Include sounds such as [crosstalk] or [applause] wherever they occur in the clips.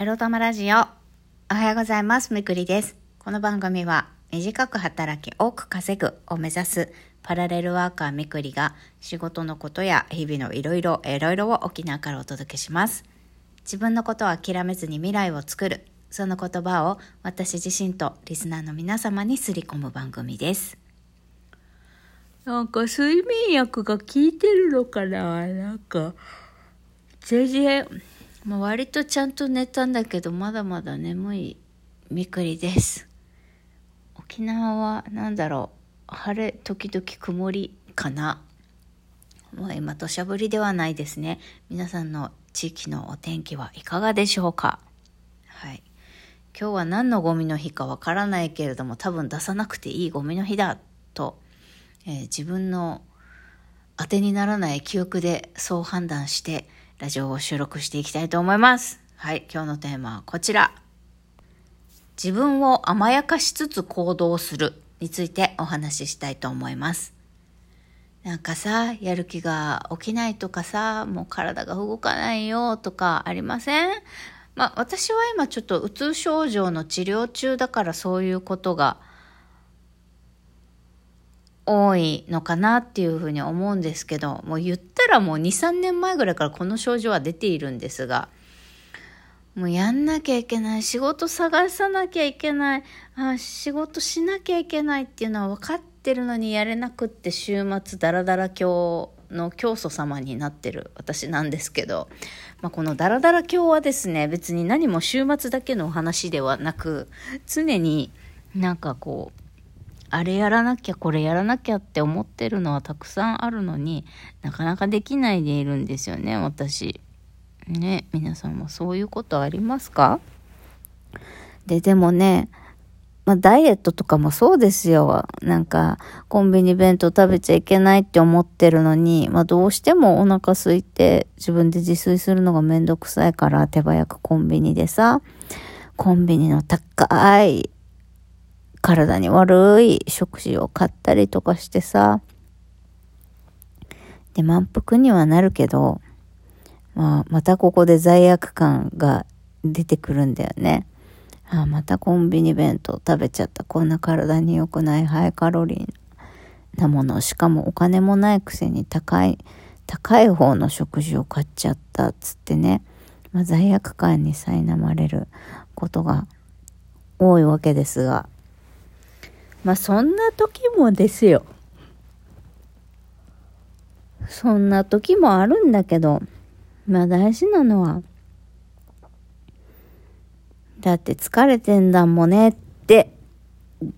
エロ玉ラジオ。おはようございます。みくりです。この番組は、短く働き多く稼ぐを目指すパラレルワーカーみくりが仕事のことや日々のいろいろいろいろを沖縄からお届けします。自分のことを諦めずに未来を作る。その言葉を私自身とリスナーの皆様にすり込む番組です。なんか睡眠薬が効いてるのかな？なんか、全然、まあ、割とちゃんと寝たんだけどまだまだ眠いみくりです。沖縄は何だろう晴れ時々曇りかな。もう今土砂降りではないですね。皆さんの地域のお天気はいかがでしょうか。はい。今日は何のゴミの日かわからないけれども多分出さなくていいゴミの日だと、えー自分の当てにならない記憶でそう判断してラジオを収録していきたいと思います。はい、今日のテーマはこちら。自分を甘やかしつつ行動するについてお話ししたいと思います。なんかさ、やる気が起きないとかさ、もう体が動かないよとかありません？まあ私は今ちょっとうつ症状の治療中だからそういうことが多いのかなっていうふうに思うんですけどもう言ったらもう23年前ぐらいからこの症状は出ているんですがもうやんなきゃいけない仕事探さなきゃいけないあ仕事しなきゃいけないっていうのは分かってるのにやれなくって週末ダラダラ教の教祖様になってる私なんですけど、まあ、このダラダラ教はですね別に何も週末だけのお話ではなく常になんかこうあれやらなきゃこれやらなきゃって思ってるのはたくさんあるのになかなかできないでいるんですよね私ね皆さんもそういうことありますか？ででもねまあ、ダイエットとかもそうですよ。なんか、コンビニ弁当食べちゃいけないって思ってるのに、まあ、どうしてもお腹空いて自分で自炊するのがめんどくさいから手早くコンビニでさ、コンビニの高い体に悪い食事を買ったりとかしてさ、で、満腹にはなるけど、まあ、またここで罪悪感が出てくるんだよね。ああまたコンビニ弁当食べちゃった。こんな体に良くないハイカロリーなもの。しかもお金もないくせに高い、高い方の食事を買っちゃった。つってね。まあ、罪悪感に苛まれることが多いわけですが。まあそんな時もですよ。そんな時もあるんだけど、まあ大事なのは、だって疲れてんだもんねって、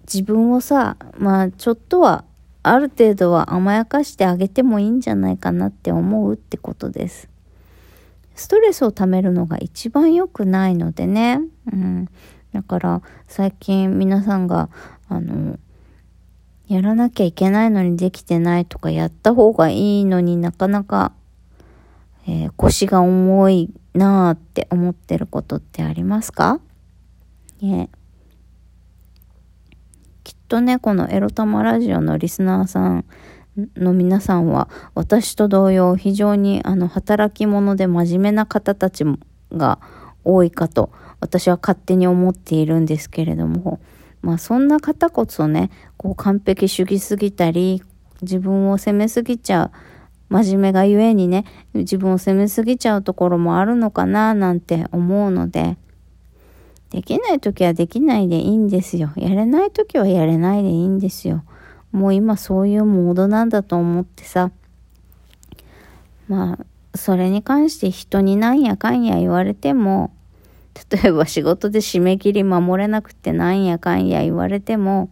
自分をさ、まあちょっとは、ある程度は甘やかしてあげてもいいんじゃないかなって思うってことです。ストレスを溜めるのが一番良くないのでね。うん。だから最近皆さんが、あの、やらなきゃいけないのにできてないとか、やった方がいいのになかなか、えー腰が重いなーって思ってることってありますか？ねきっとね、このエロ玉ラジオのリスナーさんの皆さんは、私と同様、非常にあの、働き者で真面目な方たちが多いかと、私は勝手に思っているんですけれども、まあそんな方こそね、こう完璧主義すぎたり、自分を責めすぎちゃう、真面目がゆえにね、自分を責めすぎちゃうところもあるのかななんて思うので、できない時はできないでいいんですよ。やれない時はやれないでいいんですよ。もう今そういうモードなんだと思ってさ、まあ、それに関して人になんやかんや言われても、例えば仕事で締め切り守れなくてなんやかんや言われても、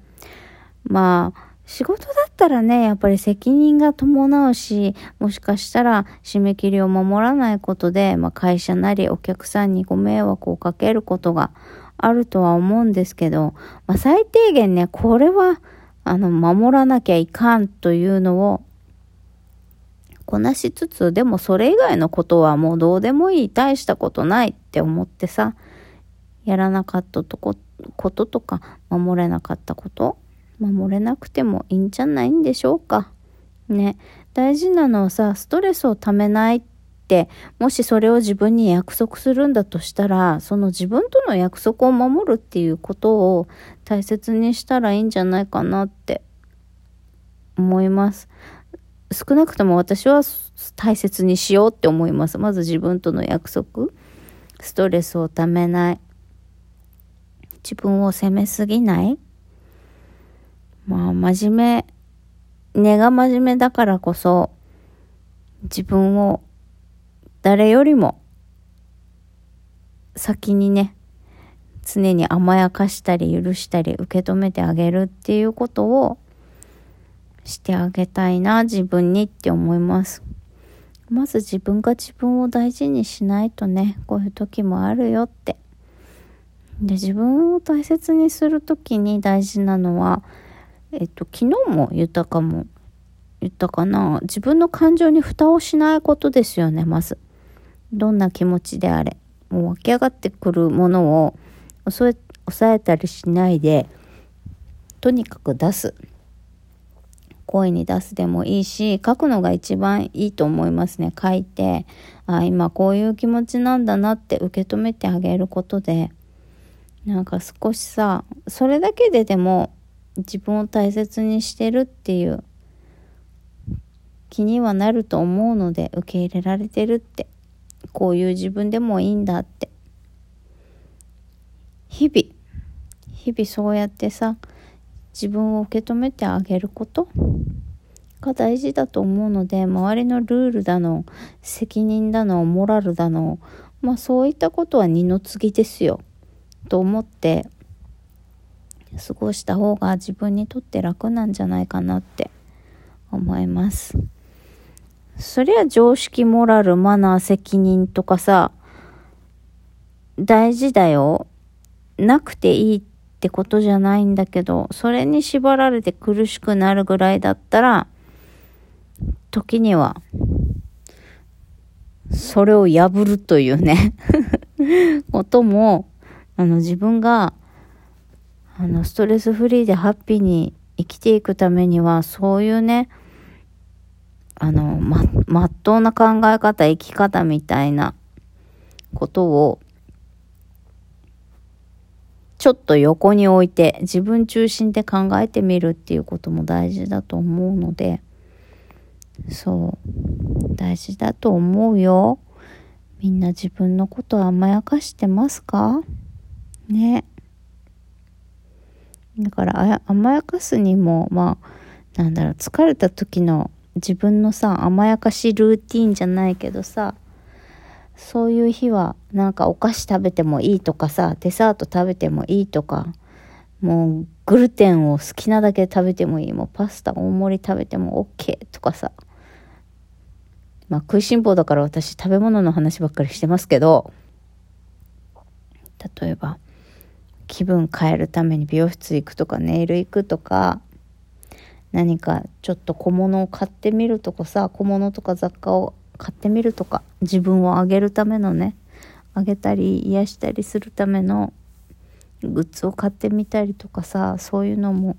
まあ、仕事だったらね、やっぱり責任が伴うし、もしかしたら締め切りを守らないことで、まあ会社なりお客さんにご迷惑をかけることがあるとは思うんですけど、まあ最低限ね、これは、あの、守らなきゃいかんというのを、こなしつつ、でもそれ以外のことはもうどうでもいい、大したことないって思ってさ、やらなかったとこ、こととか、守れなかったこと、守れなくてもいいんじゃないんでしょうか。ね。大事なのはさ、ストレスをためないっって、もしそれを自分に約束するんだとしたら、その自分との約束を守るっていうことを大切にしたらいいんじゃないかなって思います。少なくとも私は大切にしようって思います。まず自分との約束。ストレスをためない。自分を責めすぎない。まあ、真面目、根が真面目だからこそ、自分を誰よりも先にね、常に甘やかしたり許したり受け止めてあげるっていうことをしてあげたいな、自分にって思います。まず自分が自分を大事にしないとね、こういう時もあるよって。で、自分を大切にする時に大事なのは、えっと、昨日も言ったかも、言ったかな。自分の感情に蓋をしないことですよね、まず。どんな気持ちであれ。もう湧き上がってくるものを抑え抑えたりしないで、とにかく出す。声に出すでもいいし、書くのが一番いいと思いますね。書いて、あ、今こういう気持ちなんだなって受け止めてあげることで、なんか少しさ、それだけででも自分を大切にしてるっていう気にはなると思うので、受け入れられてるって、こういう自分でもいいんだって。日々、日々そうやってさ、自分を受け止めてあげることが大事だと思うので周りのルールだの責任だのモラルだのまあそういったことは二の次ですよと思って過ごした方が自分にとって楽なんじゃないかなって思います。そりゃ常識モラルマナー責任とかさ大事だよ。なくていいっってことじゃないんだけど、それに縛られて苦しくなるぐらいだったら、時には、それを破るというね [laughs] ことも、あの自分が、あのストレスフリーでハッピーに生きていくためには、そういうね、あの、ま、まっとうな考え方、生き方みたいなことを、ちょっと横に置いて自分中心で考えてみるっていうことも大事だと思うので、そう、大事だと思うよ。みんな自分のこと甘やかしてますか？ね。だから甘やかすにも、まあ、なんだろう、疲れた時の自分のさ、甘やかしルーティンじゃないけどさ、そういう日はなんかお菓子食べてもいいとかさ、デザート食べてもいいとか、もうグルテンを好きなだけ食べてもいい。もうパスタ大盛り食べても OK とかさ。まあ食いしん坊だから私食べ物の話ばっかりしてますけど、例えば気分変えるために美容室行くとかネイル行くとか、何かちょっと小物を買ってみるとかさ、小物とか雑貨を買ってみるとか自分を上げるためのね上げたり癒したりするためのグッズを買ってみたりとかさそういうのも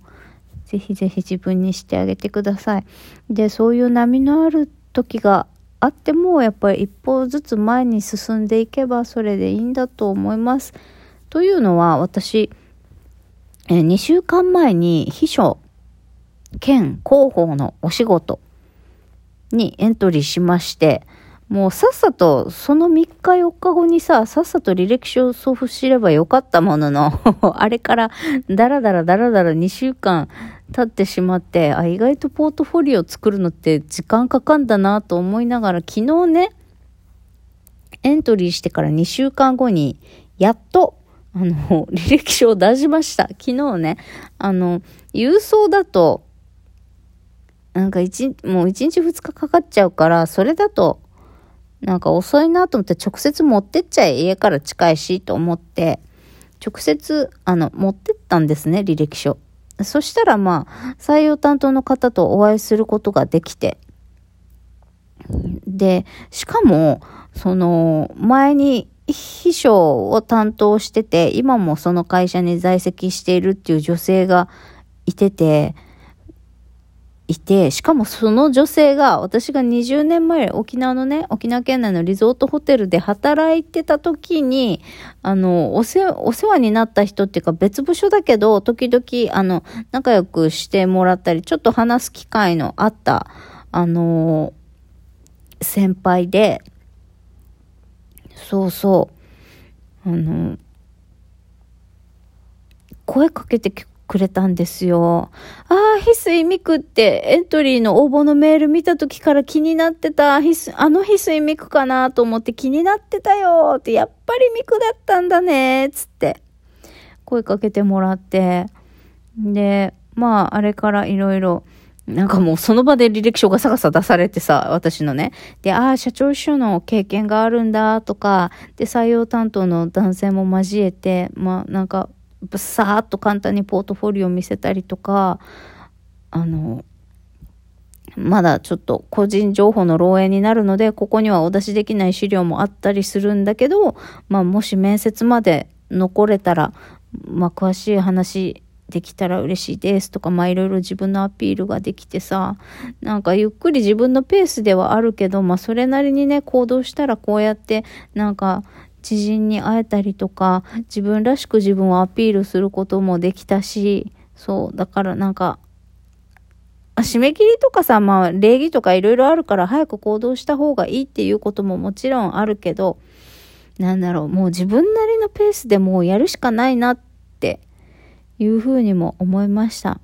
ぜひぜひ自分にしてあげてください。でそういう波のある時があってもやっぱり一歩ずつ前に進んでいけばそれでいいんだと思います。というのは私え2週間前に秘書兼広報のお仕事にエントリーしまして、もうさっさと、その3日4日後にさ、さっさと履歴書を送付すればよかったものの、[laughs] あれからダラダラダラダラ2週間経ってしまって、あ、意外とポートフォリオ作るのって時間かかんだなと思いながら、昨日ね、エントリーしてから2週間後に、やっと、あの、[laughs] 履歴書を出しました。昨日ね、あの、郵送だと、なんか一、もう一日二日かかっちゃうから、それだと、なんか遅いなと思って直接持ってっちゃえ、家から近いしと思って、直接、あの、持ってったんですね、履歴書。そしたらまあ、採用担当の方とお会いすることができて、で、しかも、その、前に秘書を担当してて、今もその会社に在籍しているっていう女性がいてて、いて、しかもその女性が、私が20年前、沖縄のね、沖縄県内のリゾートホテルで働いてた時に、あの、お世お世話になった人っていうか別部署だけど、時々、あの、仲良くしてもらったり、ちょっと話す機会のあった、あの、先輩で、そうそう、あの、声かけてくれたんですよ。ああ、翡翠ミクってエントリーの応募のメール見た時から気になってた、あの翡翠ミクかなと思って気になってたよって、やっぱりミクだったんだねつって、声かけてもらって、で、まあ、あれからいろいろ、なんかもうその場で履歴書がさがさ出されてさ、私のね。で、ああ、社長秘書の経験があるんだとか、で、採用担当の男性も交えて、まあなんかさーっと簡単にポートフォリオを見せたりとか、あの、まだちょっと個人情報の漏洩になるので、ここにはお出しできない資料もあったりするんだけど、まあもし面接まで残れたら、まあ詳しい話できたら嬉しいですとか、まあいろいろ自分のアピールができてさ、なんかゆっくり自分のペースではあるけど、まあそれなりにね、行動したらこうやって、なんか知人に会えたりとか、自分らしく自分をアピールすることもできたし、そう、だからなんか、締め切りとかさ、まあ礼儀とかいろいろあるから早く行動した方がいいっていうことももちろんあるけど、なんだろう、もう自分なりのペースでもうやるしかないなっていうふうにも思いました。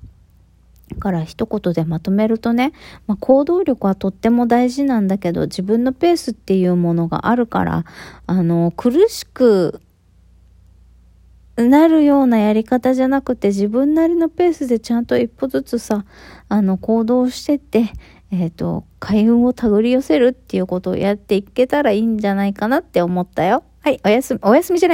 から一言でまとめるとね、まあ、行動力はとっても大事なんだけど、自分のペースっていうものがあるから、あの、苦しくなるようなやり方じゃなくて、自分なりのペースでちゃんと一歩ずつさ、あの、行動してって、えっ、ー、と、開運を手繰り寄せるっていうことをやっていけたらいいんじゃないかなって思ったよ。はい、おやすみ、おやすみじゃ。